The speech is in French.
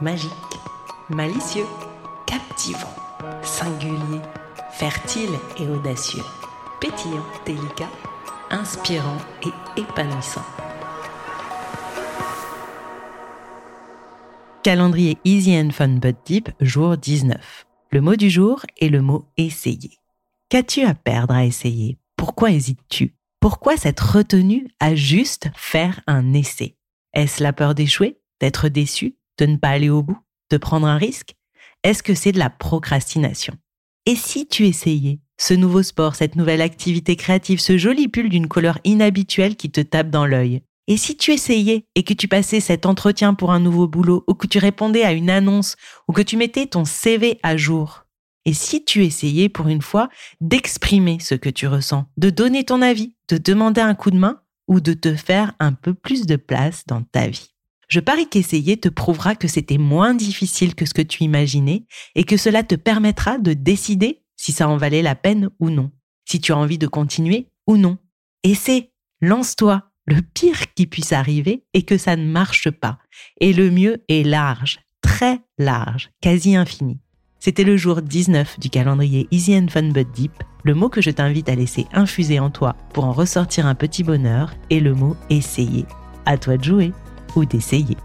Magique, malicieux, captivant, singulier, fertile et audacieux, pétillant, délicat, inspirant et épanouissant. Calendrier Easy and Fun But Deep, jour 19. Le mot du jour est le mot essayer. Qu'as-tu à perdre à essayer? Pourquoi hésites-tu? Pourquoi cette retenue à juste faire un essai? Est-ce la peur d'échouer? D'être déçu? De ne pas aller au bout De prendre un risque Est-ce que c'est de la procrastination? Et si tu essayais ce nouveau sport, cette nouvelle activité créative, ce joli pull d'une couleur inhabituelle qui te tape dans l'œil? Et si tu essayais et que tu passais cet entretien pour un nouveau boulot, ou que tu répondais à une annonce, ou que tu mettais ton CV à jour, et si tu essayais pour une fois d'exprimer ce que tu ressens, de donner ton avis, de demander un coup de main, ou de te faire un peu plus de place dans ta vie? Je parie qu'essayer te prouvera que c'était moins difficile que ce que tu imaginais et que cela te permettra de décider si ça en valait la peine ou non, si tu as envie de continuer ou non. Essaie, lance-toi, le pire qui puisse arriver est que ça ne marche pas. Et le mieux est large, très large, quasi infini. C'était le jour 19 du calendrier Easy and Fun But Deep. Le mot que je t'invite à laisser infuser en toi pour en ressortir un petit bonheur est le mot essayer. À toi de jouer ou d'essayer.